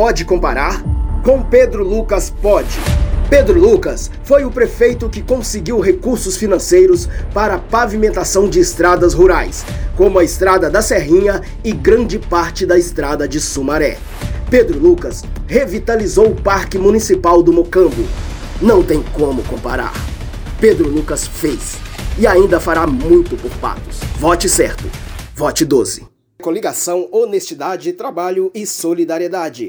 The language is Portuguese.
pode comparar? Com Pedro Lucas pode. Pedro Lucas foi o prefeito que conseguiu recursos financeiros para a pavimentação de estradas rurais, como a Estrada da Serrinha e grande parte da Estrada de Sumaré. Pedro Lucas revitalizou o Parque Municipal do Mocambo. Não tem como comparar. Pedro Lucas fez e ainda fará muito por Patos. Vote certo. Vote 12. Coligação Honestidade, Trabalho e Solidariedade.